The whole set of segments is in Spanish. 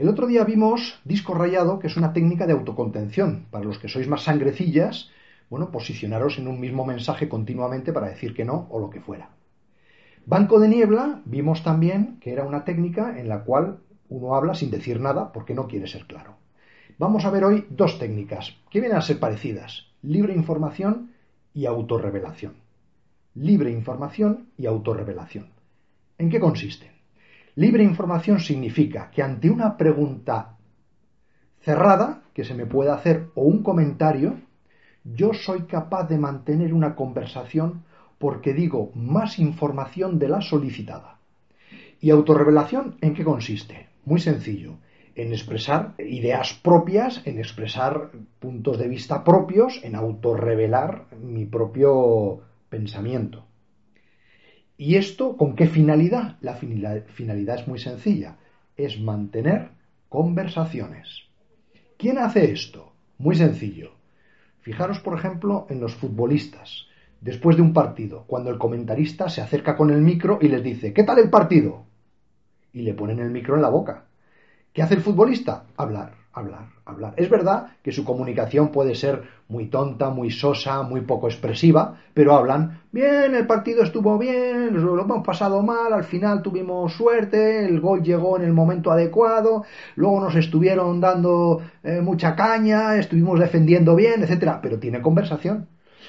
El otro día vimos disco rayado, que es una técnica de autocontención. Para los que sois más sangrecillas, bueno, posicionaros en un mismo mensaje continuamente para decir que no o lo que fuera. Banco de niebla, vimos también que era una técnica en la cual uno habla sin decir nada porque no quiere ser claro. Vamos a ver hoy dos técnicas que vienen a ser parecidas, libre información y autorrevelación. Libre información y autorrevelación. ¿En qué consisten? Libre información significa que ante una pregunta cerrada que se me pueda hacer o un comentario, yo soy capaz de mantener una conversación porque digo más información de la solicitada. ¿Y autorrevelación en qué consiste? Muy sencillo, en expresar ideas propias, en expresar puntos de vista propios, en autorrevelar mi propio pensamiento. ¿Y esto con qué finalidad? La finalidad es muy sencilla, es mantener conversaciones. ¿Quién hace esto? Muy sencillo. Fijaros, por ejemplo, en los futbolistas. Después de un partido, cuando el comentarista se acerca con el micro y les dice, ¿qué tal el partido? Y le ponen el micro en la boca. ¿Qué hace el futbolista? Hablar hablar, hablar. Es verdad que su comunicación puede ser muy tonta, muy sosa, muy poco expresiva, pero hablan, bien, el partido estuvo bien, lo hemos pasado mal, al final tuvimos suerte, el gol llegó en el momento adecuado, luego nos estuvieron dando eh, mucha caña, estuvimos defendiendo bien, etcétera, pero tiene conversación.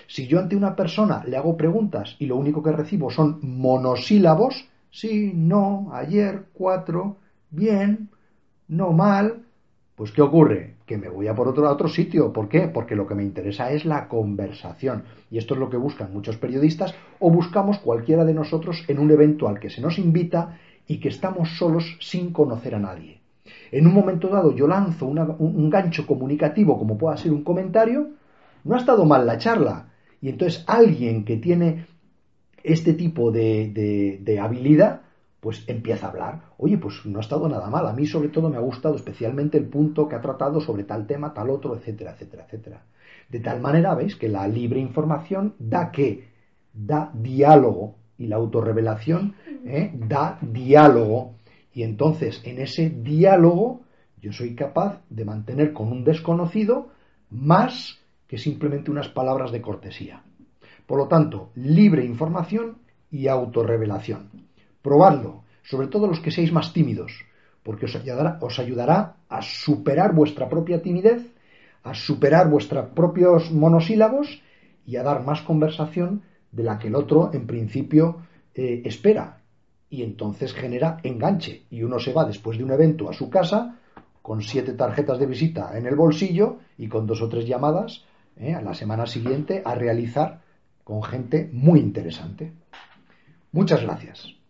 Si yo ante una persona le hago preguntas y lo único que recibo son monosílabos, sí, no, ayer, cuatro, bien, no mal, pues ¿qué ocurre? Que me voy a por otro, a otro sitio. ¿Por qué? Porque lo que me interesa es la conversación. Y esto es lo que buscan muchos periodistas o buscamos cualquiera de nosotros en un evento al que se nos invita y que estamos solos sin conocer a nadie. En un momento dado yo lanzo un, gancho comunicativo como pueda ser un comentario, no ha estado mal la charla. Y entonces alguien que tiene este tipo de habilidad pues empieza a hablar. Oye, pues no ha estado nada mal. A mí sobre todo me ha gustado especialmente el punto que ha tratado sobre tal tema, tal otro, etcétera, etcétera, etcétera. De tal manera, veis, que la libre información da qué? Da diálogo. Y la autorrevelación ¿eh? da diálogo. Y entonces, en ese diálogo, yo soy capaz de mantener con un desconocido más que simplemente unas palabras de cortesía. Por lo tanto, libre información y autorrevelación. Probadlo, sobre todo los que seáis más tímidos, porque os ayudará, a superar vuestra propia timidez, a superar vuestros propios monosílabos y a dar más conversación de la que el otro en principio eh, espera. Y entonces genera enganche. Y uno se va después de un evento a su casa con siete tarjetas de visita en el bolsillo y con dos o tres llamadas eh, a la semana siguiente a realizar con gente muy interesante. Muchas gracias.